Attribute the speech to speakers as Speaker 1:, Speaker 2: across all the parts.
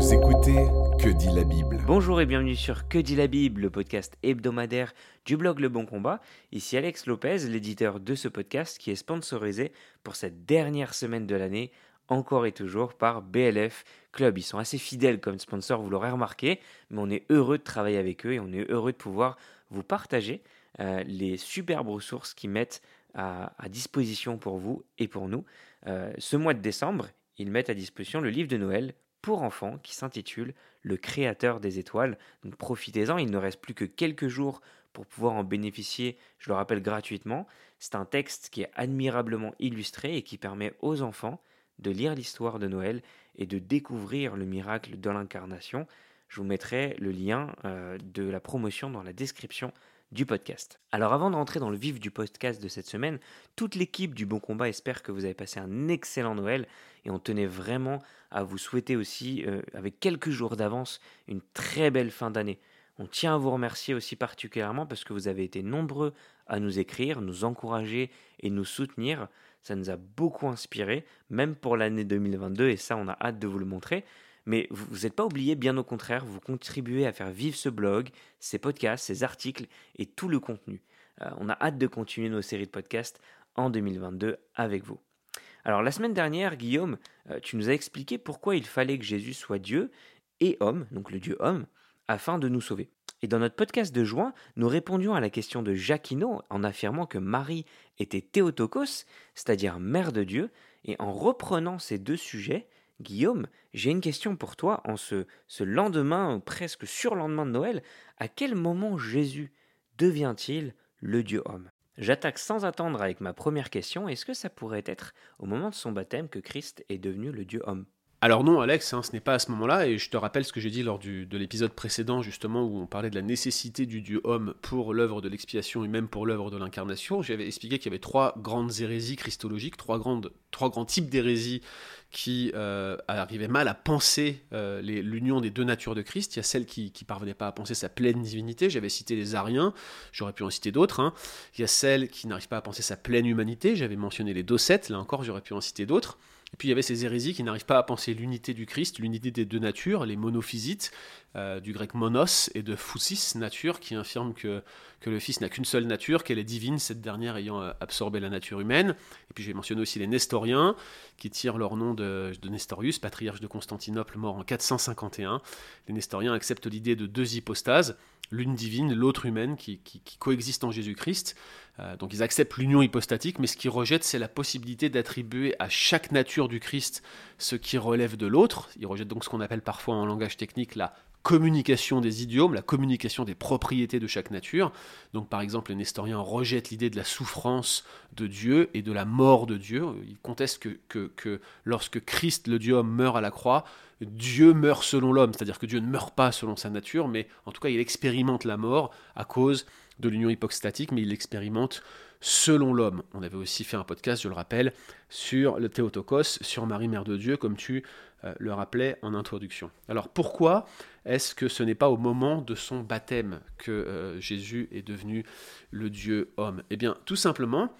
Speaker 1: Vous écoutez Que dit la Bible
Speaker 2: Bonjour et bienvenue sur Que dit la Bible, le podcast hebdomadaire du blog Le Bon Combat. Ici Alex Lopez, l'éditeur de ce podcast qui est sponsorisé pour cette dernière semaine de l'année, encore et toujours par BLF Club. Ils sont assez fidèles comme sponsors, vous l'aurez remarqué, mais on est heureux de travailler avec eux et on est heureux de pouvoir vous partager euh, les superbes ressources qu'ils mettent à, disposition pour vous et pour nous. Euh, ce mois de décembre, ils mettent à disposition le livre de Noël pour enfants qui s'intitule Le Créateur des étoiles. Profitez-en, il ne reste plus que quelques jours pour pouvoir en bénéficier, je le rappelle gratuitement. C'est un texte qui est admirablement illustré et qui permet aux enfants de lire l'histoire de Noël et de découvrir le miracle de l'incarnation. Je vous mettrai le lien euh, de la promotion dans la description du podcast. Alors avant de rentrer dans le vif du podcast de cette semaine, toute l'équipe du Bon Combat espère que vous avez passé un excellent Noël et on tenait vraiment à vous souhaiter aussi, euh, avec quelques jours d'avance, une très belle fin d'année. On tient à vous remercier aussi particulièrement parce que vous avez été nombreux à nous écrire, nous encourager et nous soutenir. Ça nous a beaucoup inspiré, même pour l'année 2022, et ça, on a hâte de vous le montrer. Mais vous n'êtes pas oublié, bien au contraire, vous contribuez à faire vivre ce blog, ces podcasts, ces articles et tout le contenu. Euh, on a hâte de continuer nos séries de podcasts en 2022 avec vous. Alors la semaine dernière, Guillaume, euh, tu nous as expliqué pourquoi il fallait que Jésus soit Dieu et homme, donc le Dieu homme, afin de nous sauver. Et dans notre podcast de juin, nous répondions à la question de Jacquino en affirmant que Marie était Théotokos, c'est-à-dire mère de Dieu, et en reprenant ces deux sujets, Guillaume, j'ai une question pour toi en ce, lendemain, presque surlendemain de Noël. À quel moment Jésus devient-il le Dieu homme? J'attaque sans attendre avec ma première question. Est-ce que ça pourrait être au moment de son baptême que Christ est devenu le Dieu homme?
Speaker 3: Alors non, Alex, hein, ce n'est pas à ce moment-là, et je te rappelle ce que j'ai dit lors de l'épisode précédent, justement, où on parlait de la nécessité du Dieu homme pour l'œuvre de l'expiation et même pour l'œuvre de l'incarnation. J'avais expliqué qu'il y avait trois grandes hérésies christologiques, trois, grandes, trois grands types d'hérésies qui euh, arrivaient mal à penser euh, l'union des deux natures de Christ. Il y a celle qui ne parvenait pas à penser sa pleine divinité, j'avais cité les Ariens, j'aurais pu en citer d'autres. Hein. Il y a celle qui n'arrive pas à penser sa pleine humanité, j'avais mentionné les Docètes, là encore j'aurais pu en citer d'autres. Et puis il y avait ces hérésies qui n'arrivent pas à penser l'unité du Christ, l'unité des deux natures, les monophysites, euh, du grec monos et de phusis, nature, qui affirment que, que le Fils n'a qu'une seule nature, qu'elle est divine, cette dernière ayant euh, absorbé la nature humaine. Et puis j'ai mentionné aussi les nestoriens, qui tirent leur nom de, de Nestorius, patriarche de Constantinople, mort en 451. Les nestoriens acceptent l'idée de deux hypostases, l'une divine, l'autre humaine, qui, coexistent en Jésus-Christ. Euh, donc ils acceptent l'union hypostatique, mais ce qu'ils rejettent, c'est la possibilité d'attribuer à chaque nature du Christ ce qui relève de l'autre. Ils rejettent donc ce qu'on appelle parfois en langage technique la communication des idiomes, la communication des propriétés de chaque nature. Donc par exemple, les nestoriens rejettent l'idée de la souffrance de Dieu et de la mort de Dieu. Ils contestent que, que, lorsque Christ, le Dieu homme, meurt à la croix, Dieu meurt selon l'homme, c'est-à-dire que Dieu ne meurt pas selon sa nature, mais en tout cas il expérimente la mort à cause de l'union hypostatique, mais il l'expérimente selon l'homme. On avait aussi fait un podcast, je le rappelle, sur le Théotokos, sur Marie Mère de Dieu, comme tu euh, le rappelais en introduction. Alors pourquoi est-ce que ce n'est pas au moment de son baptême que euh, Jésus est devenu le Dieu homme? Eh bien tout simplement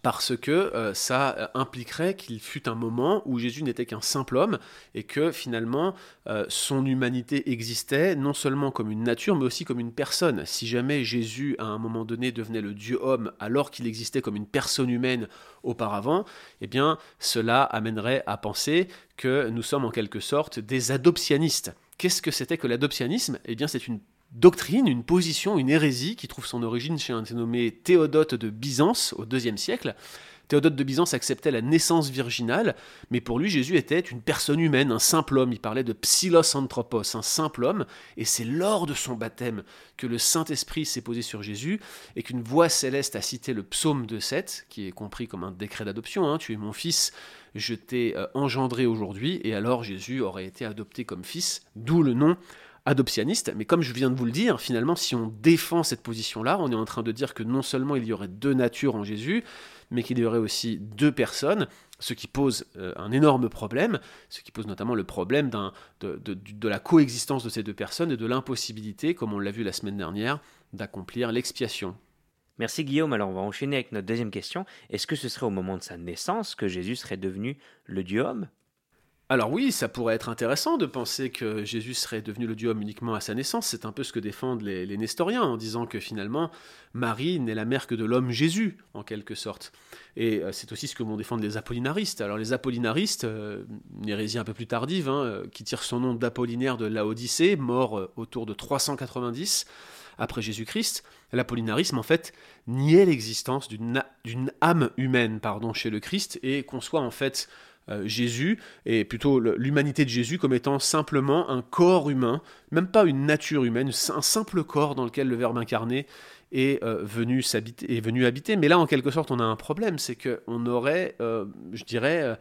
Speaker 3: parce que euh, ça euh, impliquerait qu'il fût un moment où Jésus n'était qu'un simple homme et que finalement euh, son humanité existait non seulement comme une nature mais aussi comme une personne. Si jamais Jésus à un moment donné devenait le Dieu homme alors qu'il existait comme une personne humaine auparavant, eh bien cela amènerait à penser que nous sommes en quelque sorte des adoptionnistes. Qu'est-ce que c'était que l'adoptionnisme Eh bien c'est une doctrine, une position, une hérésie qui trouve son origine chez un nommé Théodote de Byzance au IIe siècle. Théodote de Byzance acceptait la naissance virginale, mais pour lui Jésus était une personne humaine, un simple homme. Il parlait de psylos anthropos, un simple homme, et c'est lors de son baptême que le Saint-Esprit s'est posé sur Jésus et qu'une voix céleste a cité le psaume de 7, qui est compris comme un décret d'adoption. Hein. tu es mon fils, je t'ai euh, engendré aujourd'hui, et alors Jésus aurait été adopté comme fils, d'où le nom adoptionniste, mais comme je viens de vous le dire, finalement, si on défend cette position-là, on est en train de dire que non seulement il y aurait deux natures en Jésus, mais qu'il y aurait aussi deux personnes, ce qui pose euh, un énorme problème, ce qui pose notamment le problème de, de, la coexistence de ces deux personnes et de l'impossibilité, comme on l'a vu la semaine dernière, d'accomplir l'expiation.
Speaker 2: Merci Guillaume, alors on va enchaîner avec notre deuxième question. Est-ce que ce serait au moment de sa naissance que Jésus serait devenu le Dieu homme?
Speaker 3: Alors oui, ça pourrait être intéressant de penser que Jésus serait devenu le Dieu homme uniquement à sa naissance. C'est un peu ce que défendent les, nestoriens en disant que finalement Marie n'est la mère que de l'homme Jésus, en quelque sorte. Et euh, c'est aussi ce que vont défendre les apollinaristes. Alors les apollinaristes, euh, une hérésie un peu plus tardive, hein, euh, qui tire son nom d'Apollinaire de Laodicée, mort autour de 390 après Jésus-Christ, l'apollinarisme en fait niait l'existence d'une âme humaine pardon, chez le Christ et conçoit en fait euh, Jésus, et plutôt l'humanité de Jésus comme étant simplement un corps humain, même pas une nature humaine, un simple corps dans lequel le Verbe incarné est, euh, venu, est venu habiter. Mais là, en quelque sorte, on a un problème, c'est qu'on aurait, euh, je dirais,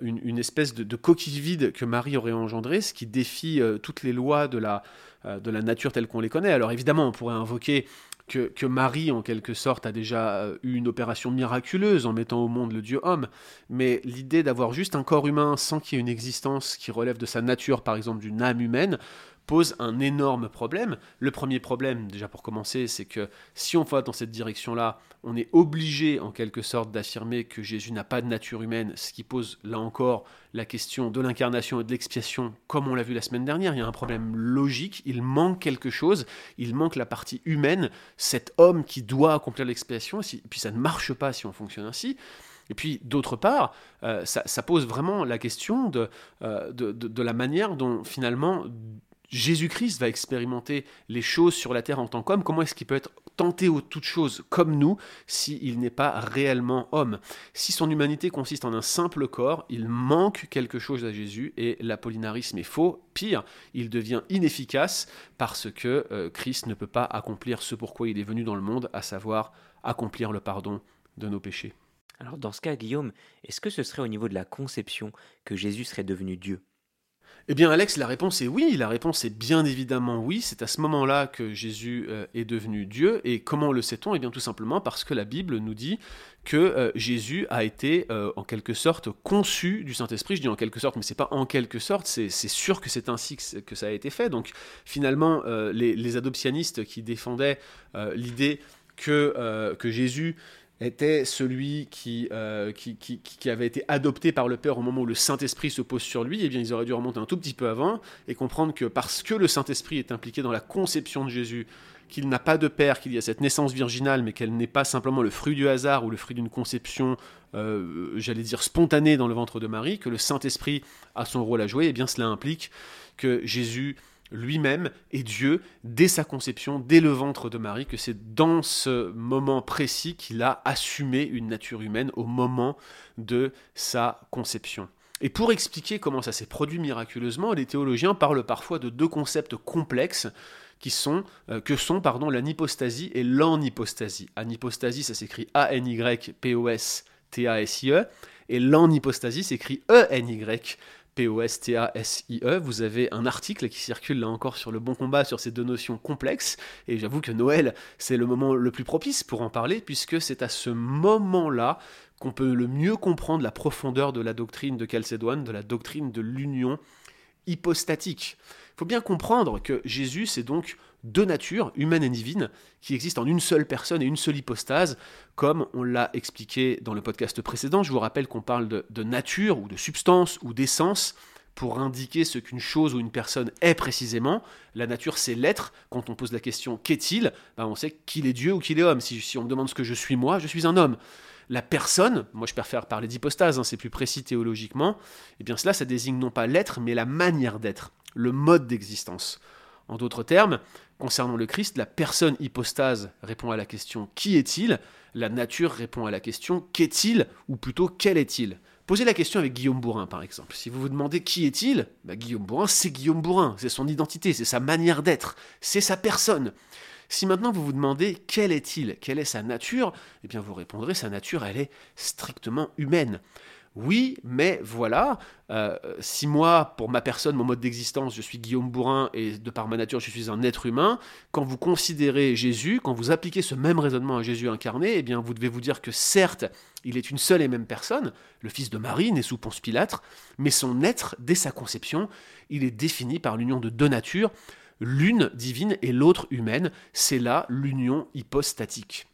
Speaker 3: une, espèce de, coquille vide que Marie aurait engendré, ce qui défie toutes les lois de la, de la nature telle qu'on les connaît. Alors évidemment, on pourrait invoquer que, Marie, en quelque sorte, a déjà euh, eu une opération miraculeuse en mettant au monde le Dieu homme, mais l'idée d'avoir juste un corps humain sans qu'il y ait une existence qui relève de sa nature, par exemple d'une âme humaine, pose un énorme problème. Le premier problème, déjà pour commencer, c'est que si on va dans cette direction-là, on est obligé en quelque sorte d'affirmer que Jésus n'a pas de nature humaine, ce qui pose là encore la question de l'incarnation et de l'expiation, comme on l'a vu la semaine dernière. Il y a un problème logique, il manque quelque chose, il manque la partie humaine, cet homme qui doit accomplir l'expiation, et puis ça ne marche pas si on fonctionne ainsi. Et puis, d'autre part, euh, ça, pose vraiment la question de, euh, de, de, la manière dont, finalement, Jésus-Christ va expérimenter les choses sur la terre en tant qu'homme, comment est-ce qu'il peut être tenté aux toutes choses comme nous s'il n'est pas réellement homme? Si son humanité consiste en un simple corps, il manque quelque chose à Jésus et l'apollinarisme est faux. Pire, il devient inefficace parce que euh, Christ ne peut pas accomplir ce pourquoi il est venu dans le monde, à savoir accomplir le pardon de nos péchés.
Speaker 2: Alors dans ce cas, Guillaume, est-ce que ce serait au niveau de la conception que Jésus serait devenu Dieu?
Speaker 3: Eh bien, Alex, la réponse est oui. La réponse est bien évidemment oui. C'est à ce moment-là que Jésus euh, est devenu Dieu. Et comment le sait-on? Eh bien, tout simplement parce que la Bible nous dit que euh, Jésus a été euh, en quelque sorte conçu du Saint-Esprit. Je dis en quelque sorte, mais c'est pas en quelque sorte. C'est sûr que c'est ainsi que, ça a été fait. Donc, finalement, les, adoptionnistes qui défendaient l'idée que Jésus était celui euh, qui, avait été adopté par le Père au moment où le Saint-Esprit se pose sur lui, eh bien ils auraient dû remonter un tout petit peu avant et comprendre que parce que le Saint-Esprit est impliqué dans la conception de Jésus, qu'il n'a pas de Père, qu'il y a cette naissance virginale, mais qu'elle n'est pas simplement le fruit du hasard ou le fruit d'une conception, euh, j'allais dire, spontanée dans le ventre de Marie, que le Saint-Esprit a son rôle à jouer, eh bien cela implique que Jésus lui-même est Dieu dès sa conception, dès le ventre de Marie, que c'est dans ce moment précis qu'il a assumé une nature humaine au moment de sa conception. Et pour expliquer comment ça s'est produit miraculeusement, les théologiens parlent parfois de deux concepts complexes euh, que sont pardon, l'anipostasie et l'anipostasie. Anipostasie, ça s'écrit A-N-Y-P-O-S-T-A-S-I-E, et l'anipostasie s'écrit E-N-Y P-O-S-T-A-S-I-E. Vous avez un article qui circule là encore sur le bon combat sur ces deux notions complexes. Et j'avoue que Noël, c'est le moment le plus propice pour en parler, puisque c'est à ce moment-là qu'on peut le mieux comprendre la profondeur de la doctrine de Chalcédoine, de la doctrine de l'union hypostatique. Il faut bien comprendre que Jésus, c'est donc deux natures, humaine et divine, qui existent en une seule personne et une seule hypostase, comme on l'a expliqué dans le podcast précédent. Je vous rappelle qu'on parle de, nature ou de substance ou d'essence pour indiquer ce qu'une chose ou une personne est précisément. La nature, c'est l'être. Quand on pose la question qu'est-il? Ben On sait qu'il est Dieu ou qu'il est homme. Si, on me demande ce que je suis moi, je suis un homme. La personne, moi je préfère parler d'hypostase, hein, c'est plus précis théologiquement, et eh bien cela, ça désigne non pas l'être, mais la manière d'être, le mode d'existence. En d'autres termes, concernant le Christ, la personne hypostase répond à la question qui est-il La nature répond à la question qu'est-il ou plutôt quel est-il Posez la question avec Guillaume Bourrin, par exemple. Si vous vous demandez qui est-il, bah, Guillaume Bourrin, c'est Guillaume Bourrin, c'est son identité, c'est sa manière d'être, c'est sa personne. Si maintenant vous vous demandez quel est-il, quelle est sa nature, eh bien vous répondrez sa nature, elle est strictement humaine. Oui, mais voilà, euh, si moi, pour ma personne, mon mode d'existence, je suis Guillaume Bourrin et de par ma nature, je suis un être humain, quand vous considérez Jésus, quand vous appliquez ce même raisonnement à Jésus incarné, eh bien, vous devez vous dire que certes, il est une seule et même personne, le fils de Marie, né sous Ponce Pilate, mais son être, dès sa conception, il est défini par l'union de deux natures, l'une divine et l'autre humaine. C'est là l'union hypostatique.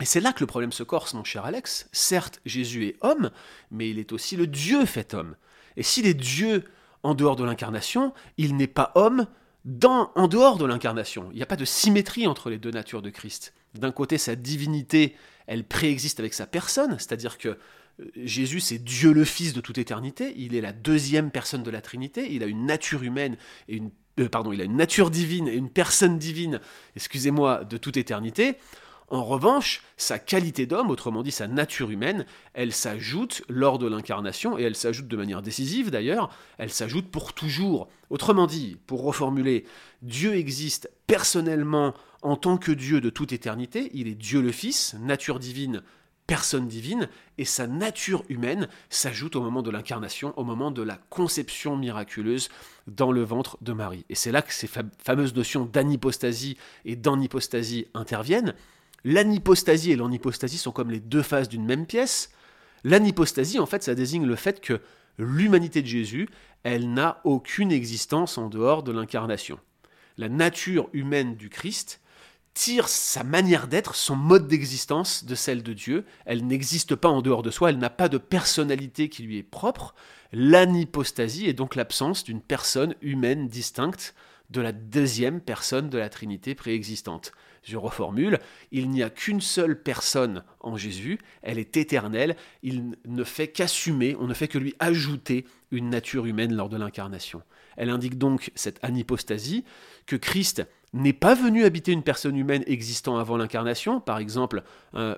Speaker 3: Et c'est là que le problème se corse, mon cher Alex. Certes, Jésus est homme, mais il est aussi le Dieu fait homme. Et s'il est Dieu en dehors de l'incarnation, il n'est pas homme dans, en dehors de l'incarnation. Il n'y a pas de symétrie entre les deux natures de Christ. D'un côté, sa divinité, elle préexiste avec sa personne, c'est-à-dire que euh, Jésus, c'est Dieu le Fils de toute éternité, il est la deuxième personne de la Trinité, il a une nature humaine et une euh, pardon, il a une nature divine et une personne divine, excusez-moi, de toute éternité. En revanche, sa qualité d'homme, autrement dit sa nature humaine, elle s'ajoute lors de l'incarnation, et elle s'ajoute de manière décisive d'ailleurs, elle s'ajoute pour toujours. Autrement dit, pour reformuler, Dieu existe personnellement en tant que Dieu de toute éternité, il est Dieu le Fils, nature divine, personne divine, et sa nature humaine s'ajoute au moment de l'incarnation, au moment de la conception miraculeuse dans le ventre de Marie. Et c'est là que ces fameuses notions d'anipostasie et d'anipostasie interviennent. L'anipostasie et l'anipostasie sont comme les deux faces d'une même pièce. L'anipostasie, en fait, ça désigne le fait que l'humanité de Jésus, elle n'a aucune existence en dehors de l'incarnation. La nature humaine du Christ tire sa manière d'être, son mode d'existence de celle de Dieu. Elle n'existe pas en dehors de soi, elle n'a pas de personnalité qui lui est propre. L'anipostasie est donc l'absence d'une personne humaine distincte de la deuxième personne de la Trinité préexistante. Je reformule, il n'y a qu'une seule personne en Jésus, elle est éternelle, il ne fait qu'assumer, on ne fait que lui ajouter une nature humaine lors de l'incarnation. Elle indique donc cette anipostasie que Christ n'est pas venu habiter une personne humaine existant avant l'incarnation, par exemple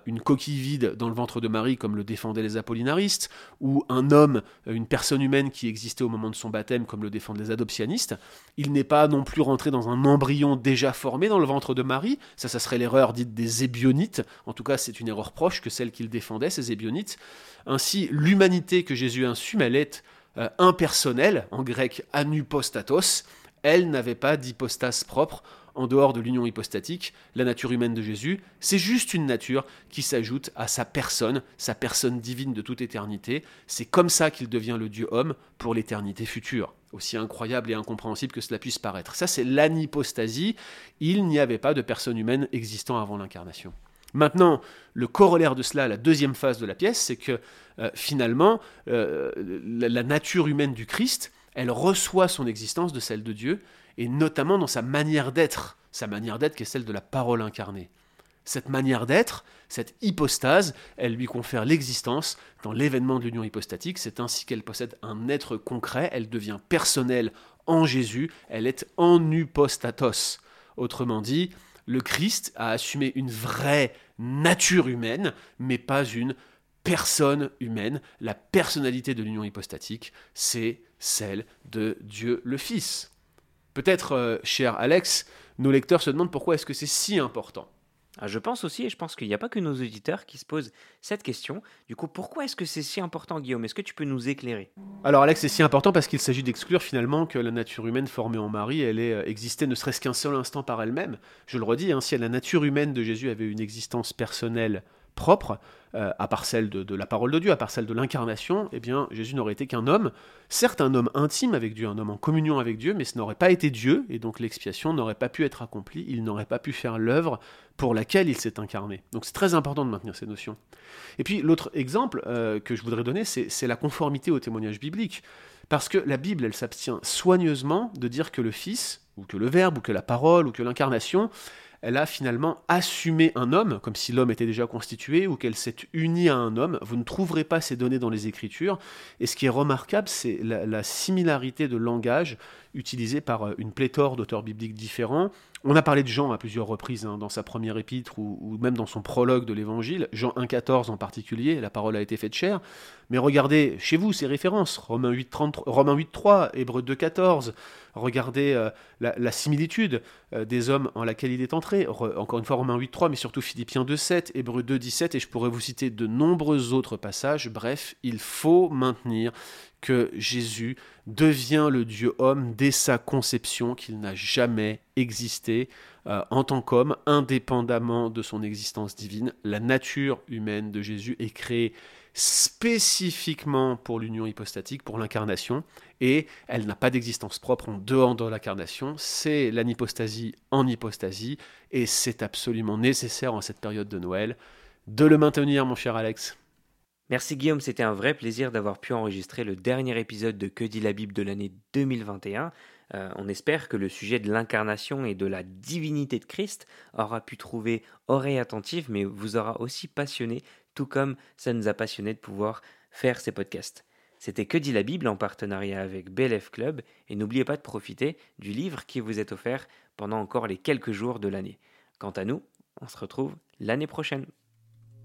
Speaker 3: une coquille vide dans le ventre de Marie comme le défendaient les apollinaristes, ou un homme, une personne humaine qui existait au moment de son baptême comme le défendent les adoptionnistes. Il n'est pas non plus rentré dans un embryon déjà formé dans le ventre de Marie, ça ça serait l'erreur dite des ébionites, en tout cas c'est une erreur proche que celle qu'il défendait, ces ébionites. Ainsi l'humanité que Jésus insume, elle est euh, impersonnelle, en grec anupostatos, elle n'avait pas d'hypostase propre en dehors de l'union hypostatique, la nature humaine de Jésus, c'est juste une nature qui s'ajoute à sa personne, sa personne divine de toute éternité. C'est comme ça qu'il devient le Dieu homme pour l'éternité future, aussi incroyable et incompréhensible que cela puisse paraître. Ça, c'est l'anipostasie. Il n'y avait pas de personne humaine existant avant l'incarnation. Maintenant, le corollaire de cela, la deuxième phase de la pièce, c'est que euh, finalement, euh, la nature humaine du Christ, elle reçoit son existence de celle de Dieu, et notamment dans sa manière d'être, sa manière d'être qui est celle de la parole incarnée. Cette manière d'être, cette hypostase, elle lui confère l'existence dans l'événement de l'union hypostatique, c'est ainsi qu'elle possède un être concret, elle devient personnelle en Jésus, elle est en hypostatos. Autrement dit, le Christ a assumé une vraie nature humaine, mais pas une personne humaine. La personnalité de l'union hypostatique, c'est celle de Dieu le Fils. Peut-être, euh, cher Alex, nos lecteurs se demandent pourquoi est-ce que c'est si important.
Speaker 2: Ah, je pense aussi, et je pense qu'il n'y a pas que nos auditeurs qui se posent cette question. Du coup, pourquoi est-ce que c'est si important, Guillaume? Est-ce que tu peux nous éclairer?
Speaker 3: Alors, Alex, c'est si important parce qu'il s'agit d'exclure finalement que la nature humaine formée en Marie, elle ait euh, existé ne serait-ce qu'un seul instant par elle-même. Je le redis, hein, si la nature humaine de Jésus avait une existence personnelle propre, euh, à part celle de, la parole de Dieu, à part celle de l'incarnation, eh bien Jésus n'aurait été qu'un homme, certes un homme intime avec Dieu, un homme en communion avec Dieu, mais ce n'aurait pas été Dieu, et donc l'expiation n'aurait pas pu être accomplie, il n'aurait pas pu faire l'œuvre pour laquelle il s'est incarné. Donc c'est très important de maintenir ces notions. Et puis l'autre exemple euh, que je voudrais donner, c'est la conformité au témoignage biblique. Parce que la Bible, elle s'abstient soigneusement de dire que le Fils, ou que le Verbe, ou que la parole, ou que l'incarnation, elle a finalement assumé un homme, comme si l'homme était déjà constitué, ou qu'elle s'est unie à un homme. Vous ne trouverez pas ces données dans les Écritures. Et ce qui est remarquable, c'est la, similarité de langage utilisée par euh, une pléthore d'auteurs bibliques différents. On a parlé de Jean à plusieurs reprises hein, dans sa première épître ou, même dans son prologue de l'Évangile, Jean 1,14 en particulier, la parole a été faite chair. Mais regardez chez vous ces références, Romains 8,3, Romains 8, Hébreux 2,14, regardez euh, la, similitude euh, des hommes en laquelle il est entré, encore une fois Romains 8,3, mais surtout Philippiens 2,7, Hébreux 2,17, et je pourrais vous citer de nombreux autres passages. Bref, il faut maintenir que Jésus devient le Dieu homme dès sa conception, qu'il n'a jamais existé euh, en tant qu'homme, indépendamment de son existence divine. La nature humaine de Jésus est créée spécifiquement pour l'union hypostatique, pour l'incarnation, et elle n'a pas d'existence propre en dehors de l'incarnation, c'est l'anipostasie en hypostasie, et c'est absolument nécessaire en cette période de Noël de le maintenir, mon cher Alex?
Speaker 2: Merci Guillaume, c'était un vrai plaisir d'avoir pu enregistrer le dernier épisode de Que dit la Bible de l'année 2021. Euh, on espère que le sujet de l'incarnation et de la divinité de Christ aura pu trouver oreille attentive, mais vous aura aussi passionné, tout comme ça nous a passionné de pouvoir faire ces podcasts. C'était Que dit la Bible en partenariat avec BLF Club, et n'oubliez pas de profiter du livre qui vous est offert pendant encore les quelques jours de l'année. Quant à nous, on se retrouve l'année prochaine.